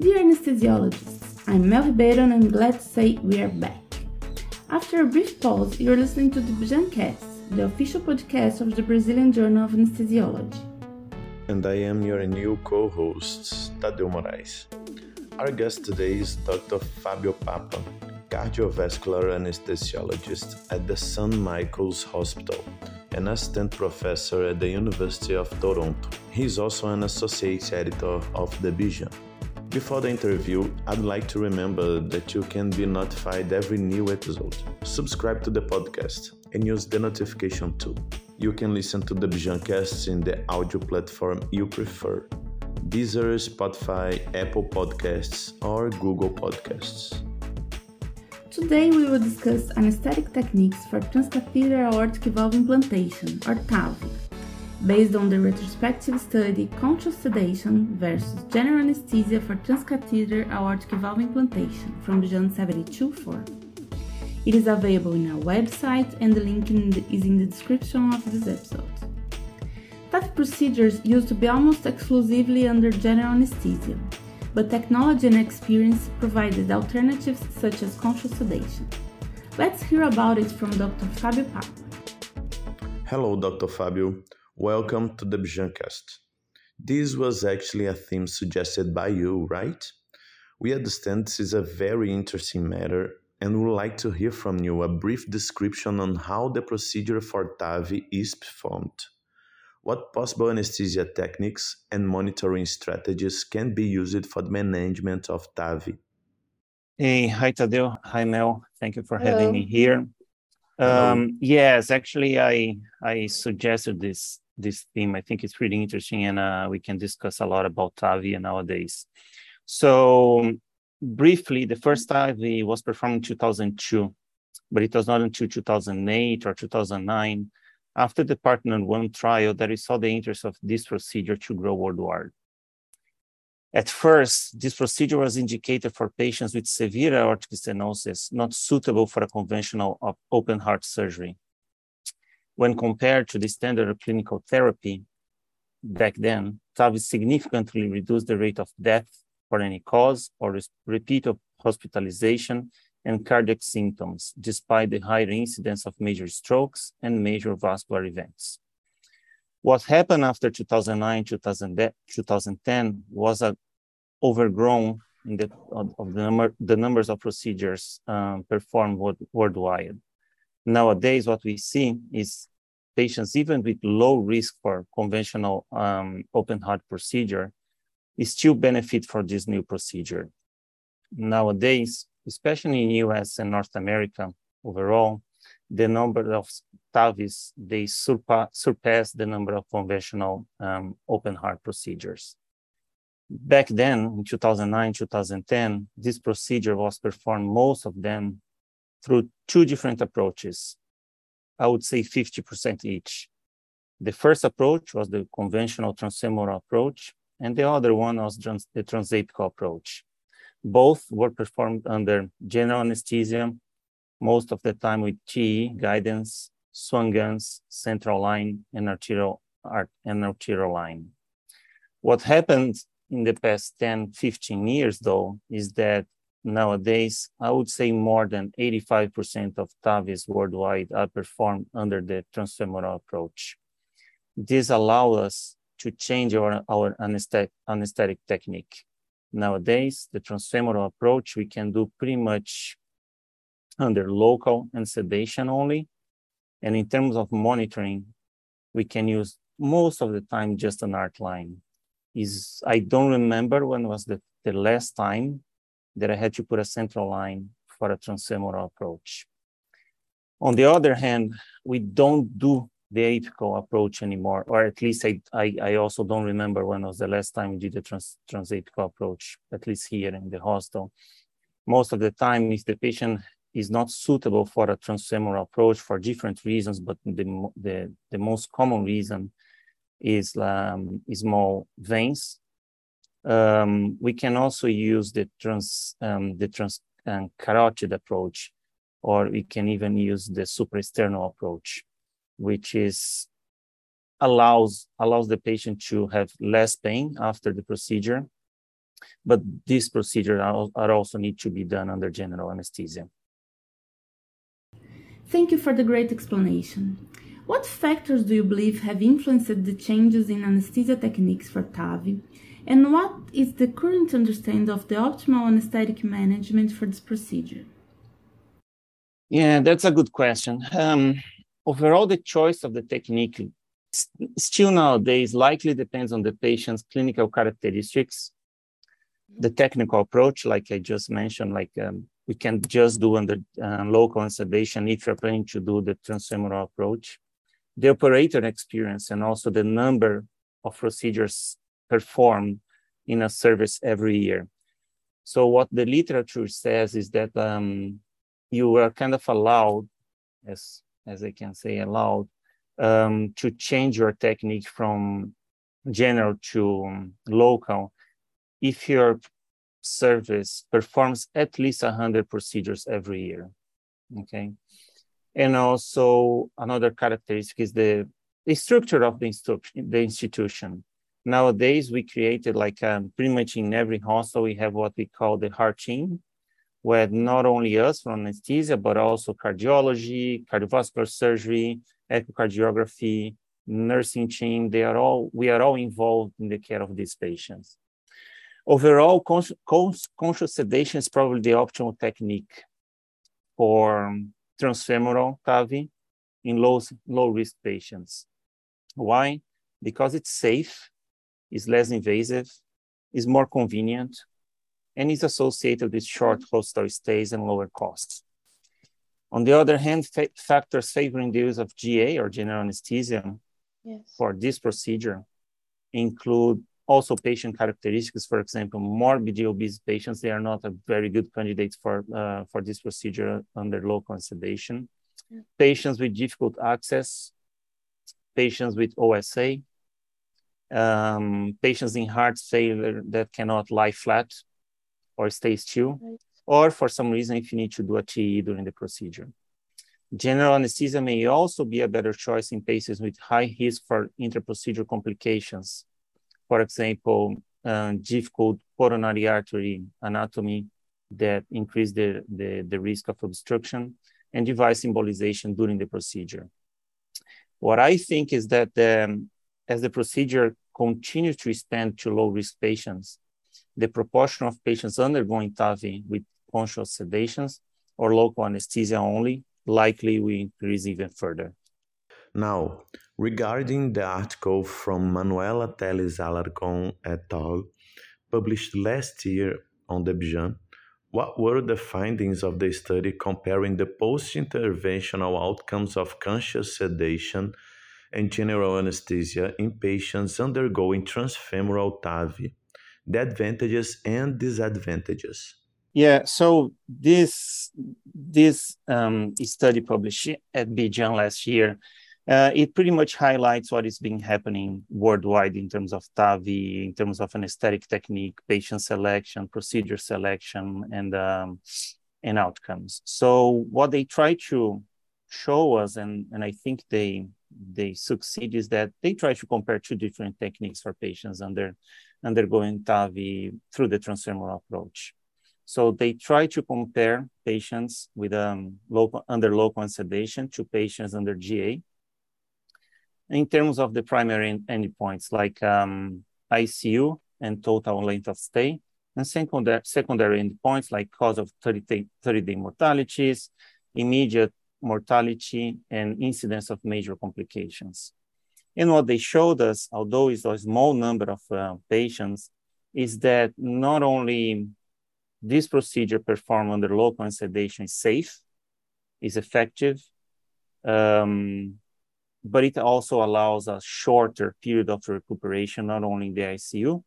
Dear anesthesiologists, I'm Mel Ribeiro and I'm glad to say we are back. After a brief pause, you're listening to the Bjancast, the official podcast of the Brazilian Journal of Anesthesiology. And I am your new co-host, Tadeu Moraes. Our guest today is Dr. Fabio Papa, cardiovascular anesthesiologist at the St. Michael's Hospital an assistant professor at the University of Toronto. He is also an associate editor of The BJAN. Before the interview, I'd like to remember that you can be notified every new episode. Subscribe to the podcast and use the notification tool. You can listen to the BJANcast in the audio platform you prefer Deezer, Spotify, Apple Podcasts, or Google Podcasts. Today we will discuss anesthetic techniques for transcatheter aortic valve implantation, or TAV, based on the retrospective study Conscious Sedation versus General Anesthesia for Transcatheter Aortic Valve Implantation from Jan 72-4. It is available in our website and the link in the, is in the description of this episode. TAV procedures used to be almost exclusively under general anesthesia, but technology and experience provided alternatives such as conscious sedation. Let's hear about it from Dr. Fabio Papa. Hello, Dr. Fabio. Welcome to the Bjancast. This was actually a theme suggested by you, right? We understand this is a very interesting matter and would like to hear from you a brief description on how the procedure for TAVI is performed. What possible anesthesia techniques and monitoring strategies can be used for the management of TAVI? Hey, hi Tadeu. Hi Mel. Thank you for Hello. having me here. Um, yes, actually, I I suggested this this theme. I think it's really interesting, and uh, we can discuss a lot about TAVI nowadays. So, briefly, the first TAVI was performed in 2002, but it was not until 2008 or 2009 after the Partner One trial that we saw the interest of this procedure to grow worldwide. At first, this procedure was indicated for patients with severe aortic stenosis, not suitable for a conventional open heart surgery. When compared to the standard of clinical therapy, back then, TAVI significantly reduced the rate of death for any cause or repeat of hospitalization and cardiac symptoms, despite the higher incidence of major strokes and major vascular events. What happened after 2009, 2010 was a overgrown in the, of, the, number, the numbers of procedures um, performed worldwide. Nowadays, what we see is patients, even with low risk for conventional um, open heart procedure, is still benefit for this new procedure. Nowadays, especially in US and North America overall, the number of TAVIs, they surpass, surpass the number of conventional um, open heart procedures. Back then, in 2009, 2010, this procedure was performed, most of them, through two different approaches. I would say 50% each. The first approach was the conventional transfemoral approach, and the other one was the transapical approach. Both were performed under general anesthesia, most of the time with TE, guidance, Swan-Ganz, central line, and arterial, art, and arterial line. What happened in the past 10, 15 years, though, is that nowadays, I would say more than 85% of TAVIs worldwide are performed under the transfemoral approach. This allows us to change our, our anesthetic, anesthetic technique nowadays, the transfemoral approach, we can do pretty much under local and sedation only. And in terms of monitoring, we can use most of the time just an art line. Is I don't remember when was the, the last time that I had to put a central line for a transfemoral approach. On the other hand, we don't do the apical approach anymore, or at least I, I, I, also don't remember when was the last time we did the trans, transapical approach, at least here in the hospital. Most of the time, if the patient is not suitable for a transfemoral approach for different reasons, but the, the, the most common reason is um, small veins. Um, we can also use the trans um, the trans um, carotid approach, or we can even use the supraesternal approach which is allows allows the patient to have less pain after the procedure But these procedures are, are also need to be done under general anesthesia. Thank you for the great explanation. What factors do you believe have influenced the changes in anesthesia techniques for TAVI? And what is the current understanding of the optimal anesthetic management for this procedure? Yeah, that's a good question. Um, overall, the choice of the technique still nowadays likely depends on the patient's clinical characteristics, the technical approach, like I just mentioned, like um, we can just do under uh, local sedation if you're planning to do the transfemoral approach, the operator experience, and also the number of procedures performed in a service every year. So what the literature says is that um, you are kind of allowed, as as I can say, allowed um, to change your technique from general to um, local. If your service performs at least 100 procedures every year okay? And also another characteristic is the, the structure of the, the institution nowadays we created like um, pretty much in every hospital we have what we call the heart team where not only us from anesthesia but also cardiology cardiovascular surgery echocardiography, nursing team, they are all, we are all involved in the care of these patients. Overall, conscious, conscious sedation is probably the optimal technique for transfemoral TAVI in low, low risk patients. Why? Because it's safe, is less invasive, is more convenient, and is associated with short hospital stays and lower costs. On the other hand, fa factors favoring the use of GA or general anesthesia yes. for this procedure include also patient characteristics. For example, morbidly obese patients, they are not a very good candidate for, uh, for this procedure under local sedation. Yeah. Patients with difficult access, patients with OSA, um, patients in heart failure that cannot lie flat or stay still. Right or for some reason if you need to do a TE during the procedure. General anesthesia may also be a better choice in patients with high risk for interprocedure complications. For example, uh, difficult coronary artery anatomy that increase the, the, the risk of obstruction and device embolization during the procedure. What I think is that um, as the procedure continues to expand to low risk patients, the proportion of patients undergoing TAVI with conscious sedations or local anesthesia only likely will increase even further. Now, regarding the article from Manuela Teles Alarcon et al., published last year on the BJAN, what were the findings of the study comparing the post-interventional outcomes of conscious sedation and general anesthesia in patients undergoing transfemoral TAVI, the advantages and disadvantages? Yeah, so this this um, study published at BJAN last year, uh, it pretty much highlights what is being happening worldwide in terms of TAVI, in terms of anesthetic technique, patient selection, procedure selection, and um, and outcomes. So what they try to show us, and and I think they they succeed, is that they try to compare two different techniques for patients under undergoing TAVI through the transfemoral approach. So they try to compare patients with um, local, under local sedation to patients under GA in terms of the primary endpoints like um, ICU and total length of stay, and secondary, secondary endpoints like cause of 30-day 30 mortalities, immediate mortality, and incidence of major complications. And what they showed us, although it's a small number of uh, patients, is that not only this procedure performed under local sedation is safe, is effective, um, but it also allows a shorter period of recuperation, not only in the ICU,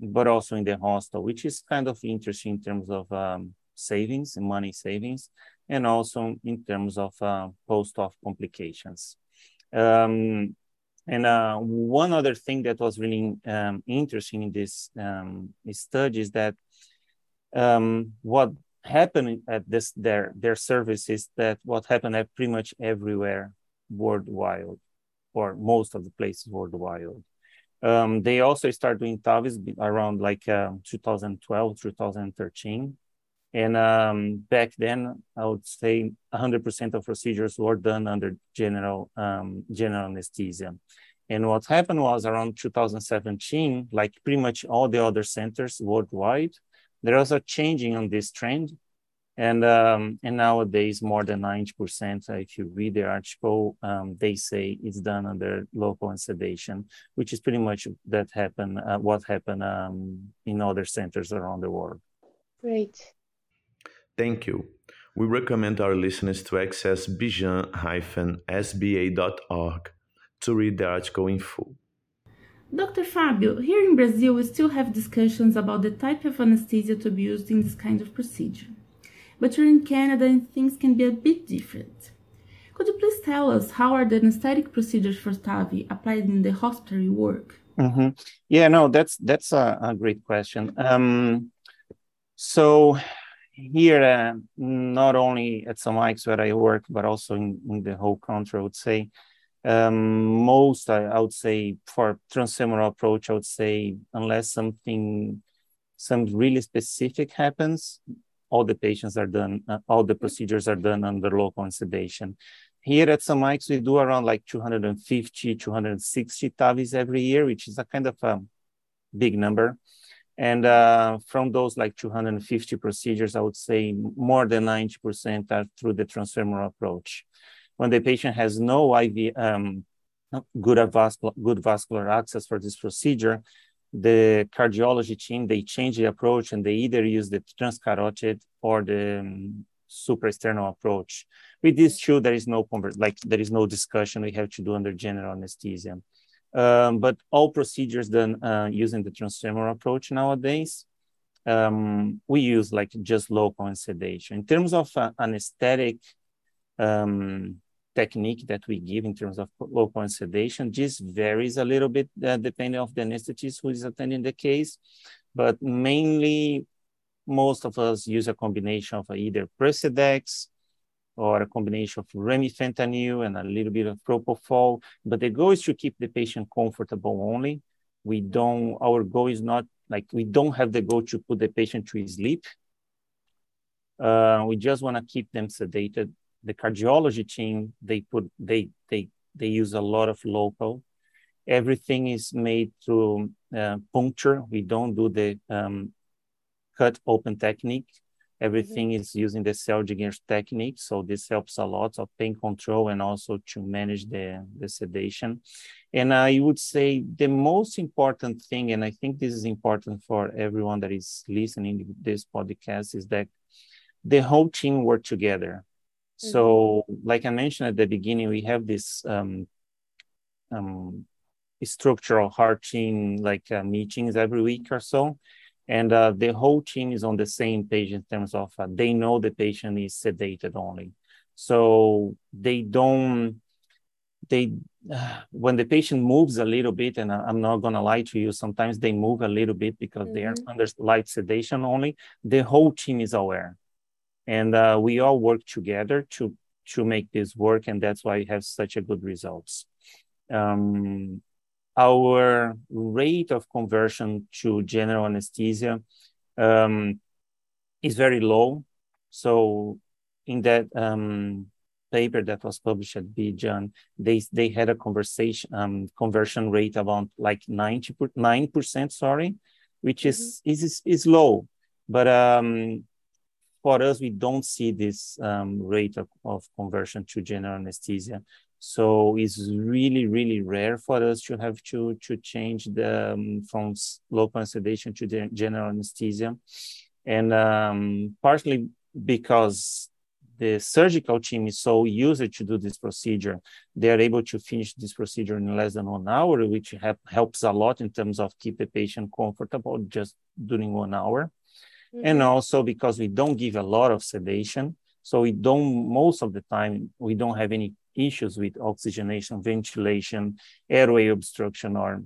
but also in the hospital, which is kind of interesting in terms of um, savings and money savings, and also in terms of uh, post-op complications. Um, and uh, one other thing that was really um, interesting in this um, study is that um, what happened at this their their service is that what happened at pretty much everywhere worldwide or most of the places worldwide Um, they also started doing TAVIs around like uh, 2012, 2013. And um, back then, I would say 100% of procedures were done under general um, general anesthesia. And what happened was around 2017, like pretty much all the other centers worldwide, there was a changing on this trend. And um, and nowadays, more than 90%, uh, if you read the article, um, they say it's done under local sedation, which is pretty much that happened, uh, what happened um, in other centers around the world. Great. Thank you. We recommend our listeners to access bjan-sba.org to read the article in full. Dr. Fabio, here in Brazil, we still have discussions about the type of anesthesia to be used in this kind of procedure. But you're in Canada and things can be a bit different. Could you please tell us how are the anesthetic procedures for TAVI applied in the hospital work? Mm-hmm. Yeah, no, that's that's a, a great question. Um, so here, uh, not only at St. Mike's where I work, but also in, in the whole country, I would say, um, most, I, I, would say, for transfemoral approach, I would say, unless something, some really specific happens, all the patients are done, uh, all the procedures are done under local sedation. Here at St. Mike's, we do around like 250, 260 TAVIs every year, which is a kind of a big number. And uh, from those like 250 procedures, I would say more than 90% are through the transfemoral approach. When the patient has no IV, um, good, vascular, good vascular access for this procedure, the cardiology team, they change the approach and they either use the transcarotid or the um, supraesternal approach. With these two, there is no like there is no discussion. We have to do under general anesthesia. Um, but all procedures done uh, using the transfemoral approach nowadays, um, we use like just local and sedation. In terms of uh, anesthetic um, technique that we give in terms of local and sedation, this varies a little bit uh, depending of the anesthetist who is attending the case, but mainly most of us use a combination of either Precedex or a combination of remifentanil and a little bit of propofol. But the goal is to keep the patient comfortable only. We don't, our goal is not like, we don't have the goal to put the patient to sleep. Uh, we just want to keep them sedated. The cardiology team, they put, they, they, they use a lot of local. Everything is made through uh, puncture. We don't do the um, cut open technique Everything mm-hmm. is using the cell Seldinger technique. So this helps a lot of pain control and also to manage the, the sedation. And I would say the most important thing, and I think this is important for everyone that is listening to this podcast, is that the whole team work together. Mm-hmm. So, like I mentioned at the beginning, we have this um, um, structural heart team like uh, meetings every week or so and uh, the whole team is on the same page in terms of uh, they know the patient is sedated only so they don't they uh, when the patient moves a little bit and i'm not going to lie to you sometimes they move a little bit because mm-hmm. they are mm-hmm. under light sedation only the whole team is aware and uh, we all work together to to make this work and that's why we have such a good results um, our rate of conversion to general anesthesia um, is very low. So in that um, paper that was published at BJAN, they they had a conversation um, conversion rate about like 99 percent, sorry, which is, mm-hmm. is is low. But um, for us, we don't see this um, rate of, of conversion to general anesthesia. So it's really, really rare for us to have to, to change the um, from local sedation to general anesthesia. And um, partly because the surgical team is so used to do this procedure, they are able to finish this procedure in less than one hour, which have, helps a lot in terms of keep the patient comfortable just during one hour. Mm-hmm. And also because we don't give a lot of sedation, so we don't most of the time we don't have any issues with oxygenation, ventilation, airway obstruction, or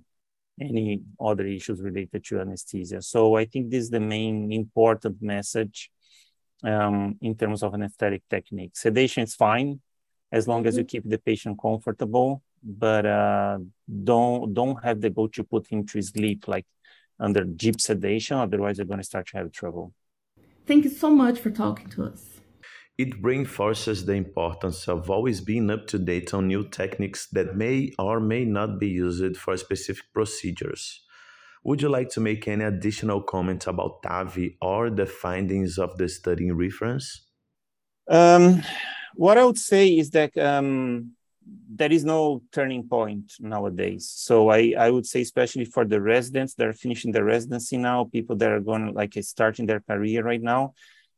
any other issues related to anesthesia. So I think this is the main important message um, in terms of anesthetic technique. Sedation is fine as long as you mm-hmm. keep the patient comfortable. but uh, don't don't have the goal to put him to sleep like under deep sedation. Otherwise, you're going to start to have trouble. Thank you so much for talking to us. It reinforces the importance of always being up to date on new techniques that may or may not be used for specific procedures. Would you like to make any additional comment about TAVI or the findings of the study in reference? Um, what I would say is that um, there is no turning point nowadays. So I, I would say, especially for the residents that are finishing their residency now, people that are going like starting their career right now.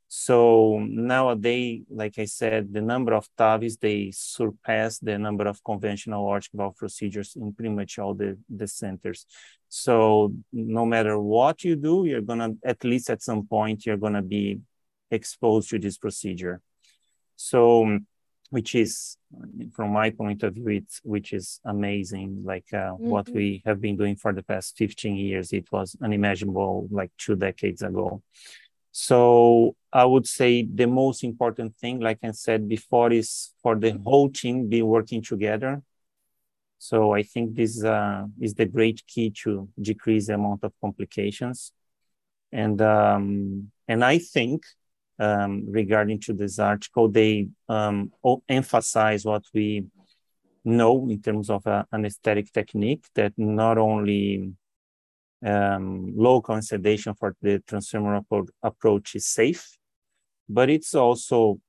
So nowadays, like I said, the number of TAVIs, they surpass the number of conventional aortic valve procedures in pretty much all the, the centers. So no matter what you do, you're gonna, at least at some point, you're gonna be exposed to this procedure. So which is from my point of view it's which is amazing like uh, mm-hmm. what we have been doing for the past 15 years it was unimaginable like two decades ago so i would say the most important thing like i said before is for the whole team be working together. So i think this uh, is the great key to decrease the amount of complications. And um, and i think um, regarding to this article, they um, emphasize what we know in terms of uh, anesthetic technique that not only um, local sedation for the transfemoral approach is safe, but it's also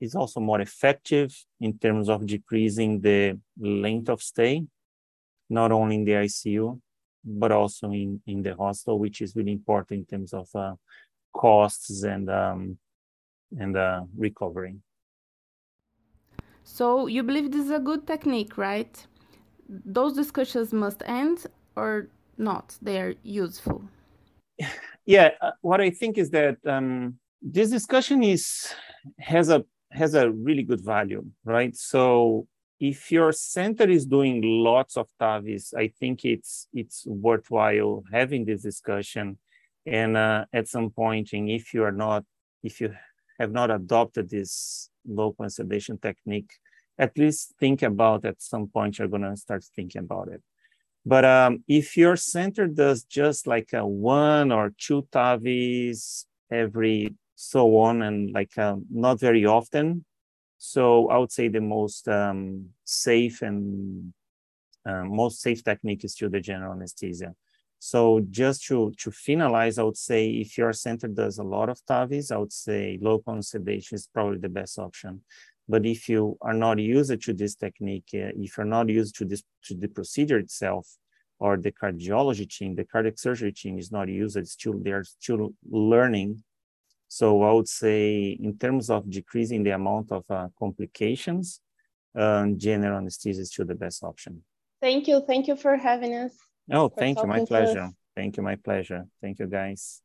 it's also more effective in terms of decreasing the length of stay, not only in the ICU, but also in, in the hospital, which is really important in terms of uh, costs and um, and uh, recovering. So you believe this is a good technique, right? Those discussions must end or not? They are useful. Yeah, uh, what I think is that um, this discussion is has a has a really good value, right? So if your center is doing lots of TAVIs, I think it's it's worthwhile having this discussion. And uh, at some point, and if you are not, if you have not adopted this low sedation technique, at least think about at some point you're going to start thinking about it. But um, if your center does just like a one or two TAVIs every so on and like uh, not very often, so I would say the most um, safe and uh, most safe technique is to the general anesthesia. So just to, to finalize, I would say if your center does a lot of TAVIs, I would say local sedation is probably the best option. But if you are not used to this technique, uh, if you're not used to this to the procedure itself, or the cardiology team, the cardiac surgery team is not used, it's still they're still learning. So I would say in terms of decreasing the amount of uh, complications, um, general anesthesia is still the best option. Thank you. Thank you for having us. Oh, thank you. My pleasure. Thank you. My pleasure. Thank you, guys.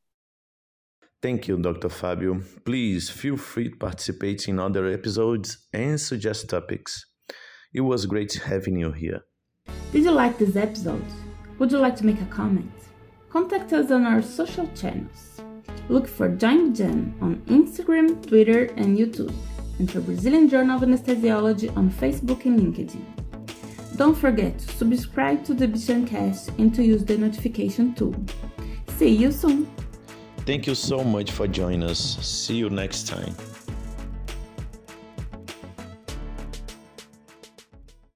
Thank you, Dr. Fabio. Please feel free to participate in other episodes and suggest topics. It was great having you here. Did you like this episode? Would you like to make a comment? Contact us on our social channels. Look for Join Gen on Instagram, Twitter, and YouTube, and for Brazilian Journal of Anesthesiology on Facebook and LinkedIn. Don't forget to subscribe to the BJANcast and to use the notification tool. See you soon! Thank you so much for joining us. See you next time.